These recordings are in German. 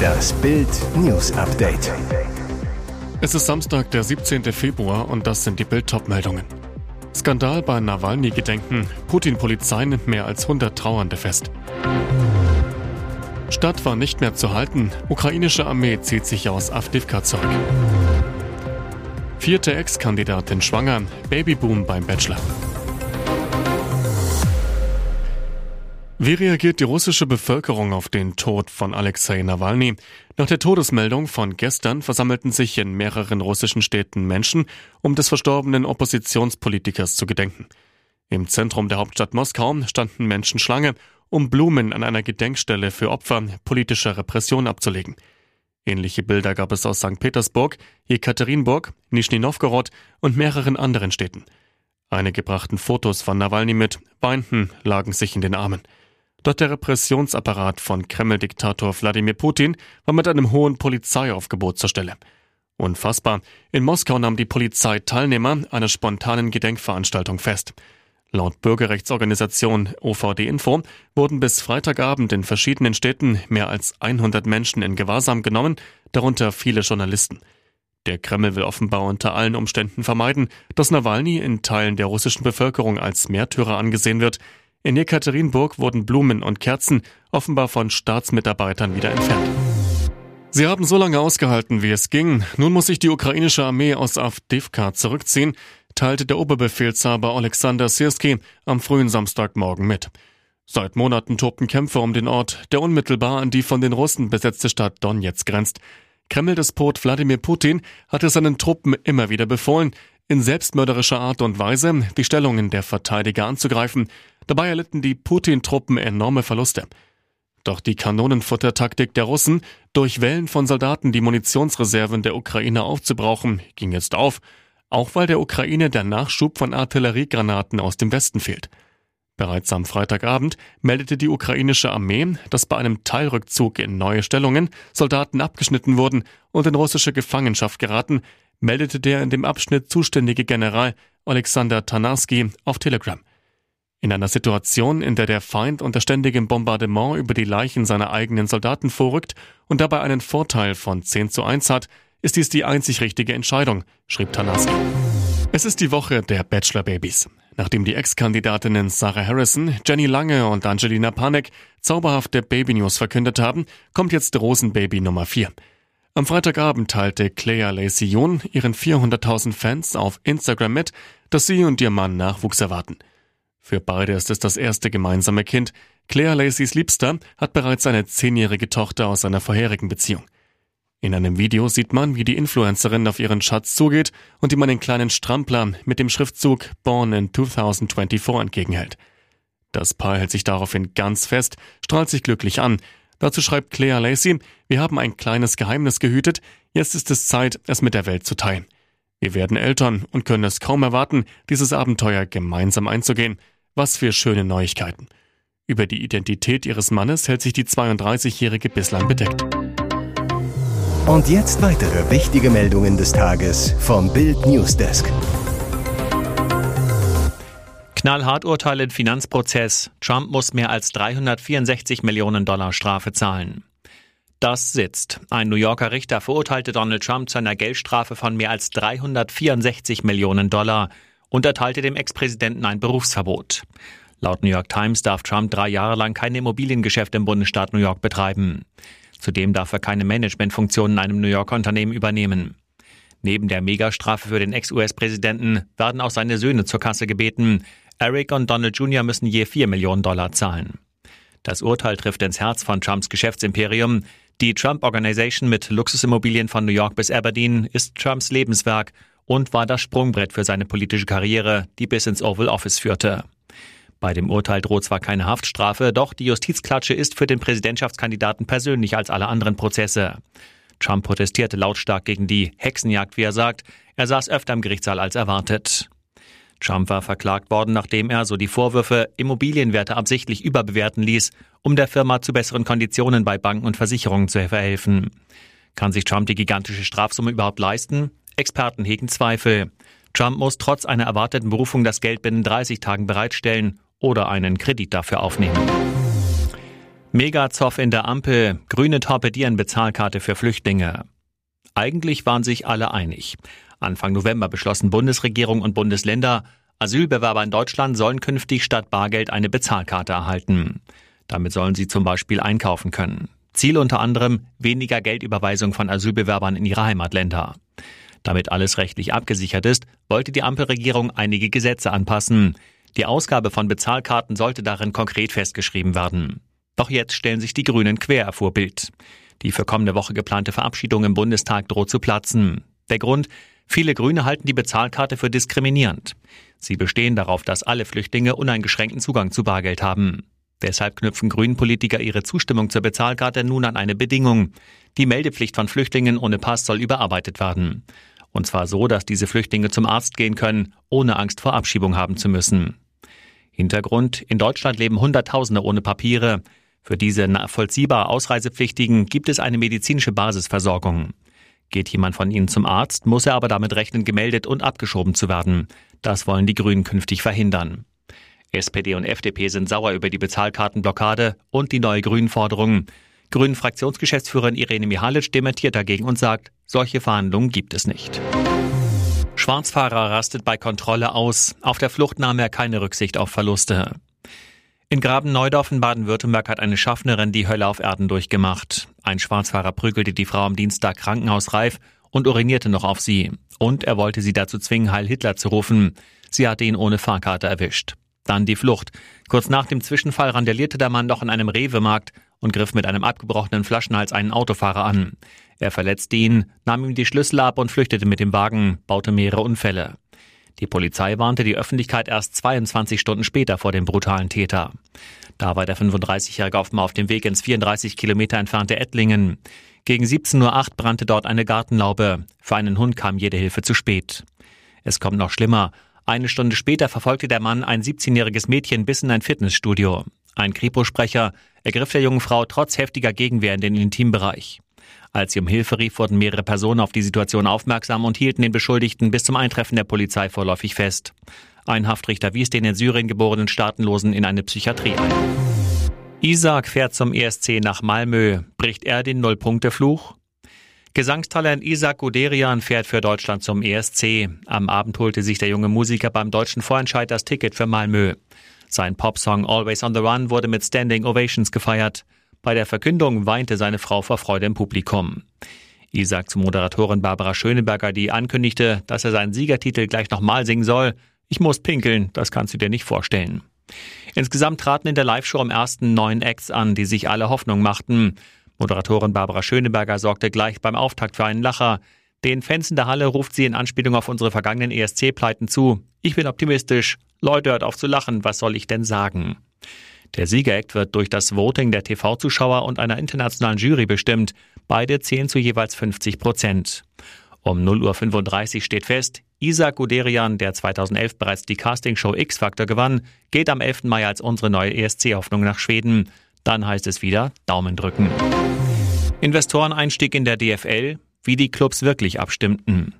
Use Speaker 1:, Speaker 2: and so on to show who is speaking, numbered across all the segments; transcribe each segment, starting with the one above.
Speaker 1: Das Bild News Update.
Speaker 2: Es ist Samstag, der 17. Februar und das sind die Bild meldungen Skandal bei Nawalny-Gedenken. Putin-Polizei nimmt mehr als 100 Trauernde fest. Stadt war nicht mehr zu halten. Ukrainische Armee zieht sich aus Avdivka zurück. Vierte Ex-Kandidatin schwanger. Babyboom beim Bachelor. Wie reagiert die russische Bevölkerung auf den Tod von Alexei Nawalny? Nach der Todesmeldung von gestern versammelten sich in mehreren russischen Städten Menschen, um des verstorbenen Oppositionspolitikers zu gedenken. Im Zentrum der Hauptstadt Moskau standen Menschen Schlange, um Blumen an einer Gedenkstelle für Opfer politischer Repression abzulegen. Ähnliche Bilder gab es aus St. Petersburg, Jekaterinburg, Nischni Novgorod und mehreren anderen Städten. Einige brachten Fotos von Nawalny mit, weinten, lagen sich in den Armen. Doch der Repressionsapparat von Kreml-Diktator Wladimir Putin war mit einem hohen Polizeiaufgebot zur Stelle. Unfassbar. In Moskau nahm die Polizei Teilnehmer einer spontanen Gedenkveranstaltung fest. Laut Bürgerrechtsorganisation OVD Info wurden bis Freitagabend in verschiedenen Städten mehr als 100 Menschen in Gewahrsam genommen, darunter viele Journalisten. Der Kreml will offenbar unter allen Umständen vermeiden, dass Nawalny in Teilen der russischen Bevölkerung als Märtyrer angesehen wird, in Jekaterinburg wurden Blumen und Kerzen offenbar von Staatsmitarbeitern wieder entfernt. Sie haben so lange ausgehalten, wie es ging. Nun muss sich die ukrainische Armee aus Avdivka zurückziehen, teilte der Oberbefehlshaber Alexander Sirski am frühen Samstagmorgen mit. Seit Monaten tobten Kämpfe um den Ort, der unmittelbar an die von den Russen besetzte Stadt Donetsk grenzt. Kreml-Despot Wladimir Putin hatte seinen Truppen immer wieder befohlen, in selbstmörderischer Art und Weise die Stellungen der Verteidiger anzugreifen. Dabei erlitten die Putin-Truppen enorme Verluste. Doch die Kanonenfuttertaktik der Russen, durch Wellen von Soldaten die Munitionsreserven der Ukraine aufzubrauchen, ging jetzt auf, auch weil der Ukraine der Nachschub von Artilleriegranaten aus dem Westen fehlt. Bereits am Freitagabend meldete die ukrainische Armee, dass bei einem Teilrückzug in neue Stellungen Soldaten abgeschnitten wurden und in russische Gefangenschaft geraten, meldete der in dem Abschnitt zuständige General Alexander Tanarski auf Telegram. In einer Situation, in der der Feind unter ständigem Bombardement über die Leichen seiner eigenen Soldaten vorrückt und dabei einen Vorteil von 10 zu 1 hat, ist dies die einzig richtige Entscheidung, schrieb Tanarski. Es ist die Woche der Bachelor-Babys. Nachdem die Ex-Kandidatinnen Sarah Harrison, Jenny Lange und Angelina Panek zauberhafte Baby-News verkündet haben, kommt jetzt Rosenbaby Nummer 4. Am Freitagabend teilte Claire Lacey Yoon ihren 400.000 Fans auf Instagram mit, dass sie und ihr Mann Nachwuchs erwarten. Für beide ist es das erste gemeinsame Kind. Claire Lacey's Liebster hat bereits eine zehnjährige Tochter aus einer vorherigen Beziehung. In einem Video sieht man, wie die Influencerin auf ihren Schatz zugeht und ihm einen kleinen Strampler mit dem Schriftzug Born in 2024 entgegenhält. Das Paar hält sich daraufhin ganz fest, strahlt sich glücklich an Dazu schreibt Claire Lacey, wir haben ein kleines Geheimnis gehütet, jetzt ist es Zeit, es mit der Welt zu teilen. Wir werden Eltern und können es kaum erwarten, dieses Abenteuer gemeinsam einzugehen. Was für schöne Neuigkeiten. Über die Identität ihres Mannes hält sich die 32-Jährige bislang bedeckt.
Speaker 1: Und jetzt weitere wichtige Meldungen des Tages vom Bild Newsdesk.
Speaker 3: Knallhart Urteil im Finanzprozess. Trump muss mehr als 364 Millionen Dollar Strafe zahlen. Das sitzt. Ein New Yorker Richter verurteilte Donald Trump zu einer Geldstrafe von mehr als 364 Millionen Dollar und erteilte dem Ex-Präsidenten ein Berufsverbot. Laut New York Times darf Trump drei Jahre lang kein Immobiliengeschäft im Bundesstaat New York betreiben. Zudem darf er keine Managementfunktionen in einem New Yorker Unternehmen übernehmen. Neben der Megastrafe für den Ex-US-Präsidenten werden auch seine Söhne zur Kasse gebeten. Eric und Donald Jr. müssen je 4 Millionen Dollar zahlen. Das Urteil trifft ins Herz von Trumps Geschäftsimperium. Die Trump Organization mit Luxusimmobilien von New York bis Aberdeen ist Trumps Lebenswerk und war das Sprungbrett für seine politische Karriere, die bis ins Oval Office führte. Bei dem Urteil droht zwar keine Haftstrafe, doch die Justizklatsche ist für den Präsidentschaftskandidaten persönlich als alle anderen Prozesse. Trump protestierte lautstark gegen die Hexenjagd, wie er sagt. Er saß öfter im Gerichtssaal als erwartet. Trump war verklagt worden, nachdem er, so die Vorwürfe, Immobilienwerte absichtlich überbewerten ließ, um der Firma zu besseren Konditionen bei Banken und Versicherungen zu verhelfen. Kann sich Trump die gigantische Strafsumme überhaupt leisten? Experten hegen Zweifel. Trump muss trotz einer erwarteten Berufung das Geld binnen 30 Tagen bereitstellen oder einen Kredit dafür aufnehmen. Megazoff in der Ampel, Grüne torpedieren Bezahlkarte für Flüchtlinge. Eigentlich waren sich alle einig. Anfang November beschlossen Bundesregierung und Bundesländer, Asylbewerber in Deutschland sollen künftig statt Bargeld eine Bezahlkarte erhalten. Damit sollen sie zum Beispiel einkaufen können. Ziel unter anderem weniger Geldüberweisung von Asylbewerbern in ihre Heimatländer. Damit alles rechtlich abgesichert ist, wollte die Ampelregierung einige Gesetze anpassen. Die Ausgabe von Bezahlkarten sollte darin konkret festgeschrieben werden. Doch jetzt stellen sich die Grünen quer vor Bild. Die für kommende Woche geplante Verabschiedung im Bundestag droht zu platzen. Der Grund? Viele Grüne halten die Bezahlkarte für diskriminierend. Sie bestehen darauf, dass alle Flüchtlinge uneingeschränkten Zugang zu Bargeld haben. Deshalb knüpfen Grünen-Politiker ihre Zustimmung zur Bezahlkarte nun an eine Bedingung. Die Meldepflicht von Flüchtlingen ohne Pass soll überarbeitet werden. Und zwar so, dass diese Flüchtlinge zum Arzt gehen können, ohne Angst vor Abschiebung haben zu müssen. Hintergrund, in Deutschland leben Hunderttausende ohne Papiere. Für diese nachvollziehbar Ausreisepflichtigen gibt es eine medizinische Basisversorgung. Geht jemand von ihnen zum Arzt, muss er aber damit rechnen, gemeldet und abgeschoben zu werden. Das wollen die Grünen künftig verhindern. SPD und FDP sind sauer über die Bezahlkartenblockade und die neue Grünen-Forderung. Grünen-Fraktionsgeschäftsführerin Irene Mihalic dementiert dagegen und sagt, solche Verhandlungen gibt es nicht. Schwarzfahrer rastet bei Kontrolle aus. Auf der Flucht nahm er keine Rücksicht auf Verluste. In Graben-Neudorf in Baden-Württemberg hat eine Schaffnerin die Hölle auf Erden durchgemacht. Ein Schwarzfahrer prügelte die Frau am Dienstag krankenhausreif und urinierte noch auf sie. Und er wollte sie dazu zwingen, Heil Hitler zu rufen. Sie hatte ihn ohne Fahrkarte erwischt. Dann die Flucht. Kurz nach dem Zwischenfall randalierte der Mann noch in einem Rewe-Markt und griff mit einem abgebrochenen Flaschenhals einen Autofahrer an. Er verletzte ihn, nahm ihm die Schlüssel ab und flüchtete mit dem Wagen, baute mehrere Unfälle. Die Polizei warnte die Öffentlichkeit erst 22 Stunden später vor dem brutalen Täter. Da war der 35-Jährige offenbar auf dem Weg ins 34 Kilometer entfernte Ettlingen. Gegen 17.08 Uhr brannte dort eine Gartenlaube. Für einen Hund kam jede Hilfe zu spät. Es kommt noch schlimmer. Eine Stunde später verfolgte der Mann ein 17-jähriges Mädchen bis in ein Fitnessstudio. Ein Kripo-Sprecher ergriff der jungen Frau trotz heftiger Gegenwehr in den Intimbereich. Als sie um Hilfe rief, wurden mehrere Personen auf die Situation aufmerksam und hielten den Beschuldigten bis zum Eintreffen der Polizei vorläufig fest. Ein Haftrichter wies den in Syrien geborenen Staatenlosen in eine Psychiatrie ein. Isaac fährt zum ESC nach Malmö. Bricht er den Nullpunktefluch? Gesangstalent Isaac Guderian fährt für Deutschland zum ESC. Am Abend holte sich der junge Musiker beim deutschen Vorentscheid das Ticket für Malmö. Sein Popsong Always on the Run wurde mit Standing Ovations gefeiert. Bei der Verkündung weinte seine Frau vor Freude im Publikum. Isaac zu Moderatorin Barbara Schöneberger, die ankündigte, dass er seinen Siegertitel gleich nochmal singen soll. Ich muss pinkeln, das kannst du dir nicht vorstellen. Insgesamt traten in der Live-Show am ersten neun Acts an, die sich alle Hoffnung machten. Moderatorin Barbara Schöneberger sorgte gleich beim Auftakt für einen Lacher. Den Fans in der Halle ruft sie in Anspielung auf unsere vergangenen ESC-Pleiten zu. Ich bin optimistisch. Leute, hört auf zu lachen. Was soll ich denn sagen? Der Siegereck wird durch das Voting der TV-Zuschauer und einer internationalen Jury bestimmt. Beide zählen zu jeweils 50 Prozent. Um 0.35 Uhr steht fest, Isaac Guderian, der 2011 bereits die Castingshow X-Factor gewann, geht am 11. Mai als unsere neue ESC-Hoffnung nach Schweden. Dann heißt es wieder Daumen drücken. Investoreneinstieg in der DFL, wie die Clubs wirklich abstimmten.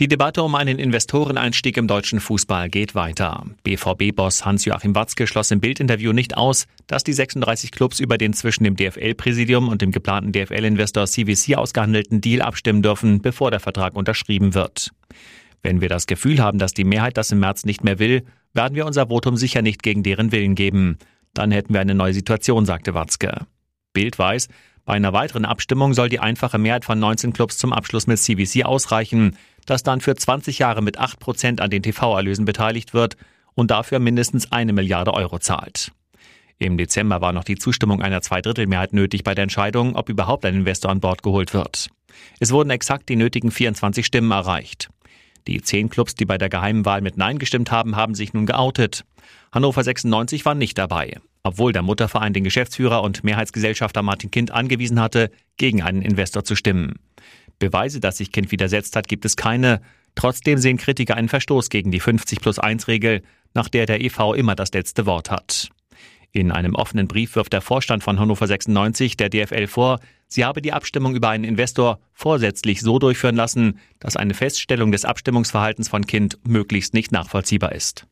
Speaker 3: Die Debatte um einen Investoreneinstieg im deutschen Fußball geht weiter. BVB-Boss Hans-Joachim Watzke schloss im Bildinterview nicht aus, dass die 36 Clubs über den zwischen dem DFL-Präsidium und dem geplanten DFL-Investor CVC ausgehandelten Deal abstimmen dürfen, bevor der Vertrag unterschrieben wird. Wenn wir das Gefühl haben, dass die Mehrheit das im März nicht mehr will, werden wir unser Votum sicher nicht gegen deren Willen geben. Dann hätten wir eine neue Situation, sagte Watzke. Bild weiß, bei einer weiteren Abstimmung soll die einfache Mehrheit von 19 Clubs zum Abschluss mit CVC ausreichen das dann für 20 Jahre mit 8 Prozent an den TV-Erlösen beteiligt wird und dafür mindestens eine Milliarde Euro zahlt. Im Dezember war noch die Zustimmung einer Zweidrittelmehrheit nötig bei der Entscheidung, ob überhaupt ein Investor an Bord geholt wird. Es wurden exakt die nötigen 24 Stimmen erreicht. Die zehn Clubs, die bei der geheimen Wahl mit Nein gestimmt haben, haben sich nun geoutet. Hannover 96 war nicht dabei, obwohl der Mutterverein den Geschäftsführer und Mehrheitsgesellschafter Martin Kind angewiesen hatte, gegen einen Investor zu stimmen. Beweise, dass sich Kind widersetzt hat, gibt es keine. Trotzdem sehen Kritiker einen Verstoß gegen die 50 plus 1 Regel, nach der der EV immer das letzte Wort hat. In einem offenen Brief wirft der Vorstand von Hannover 96 der DFL vor, sie habe die Abstimmung über einen Investor vorsätzlich so durchführen lassen, dass eine Feststellung des Abstimmungsverhaltens von Kind möglichst nicht nachvollziehbar ist.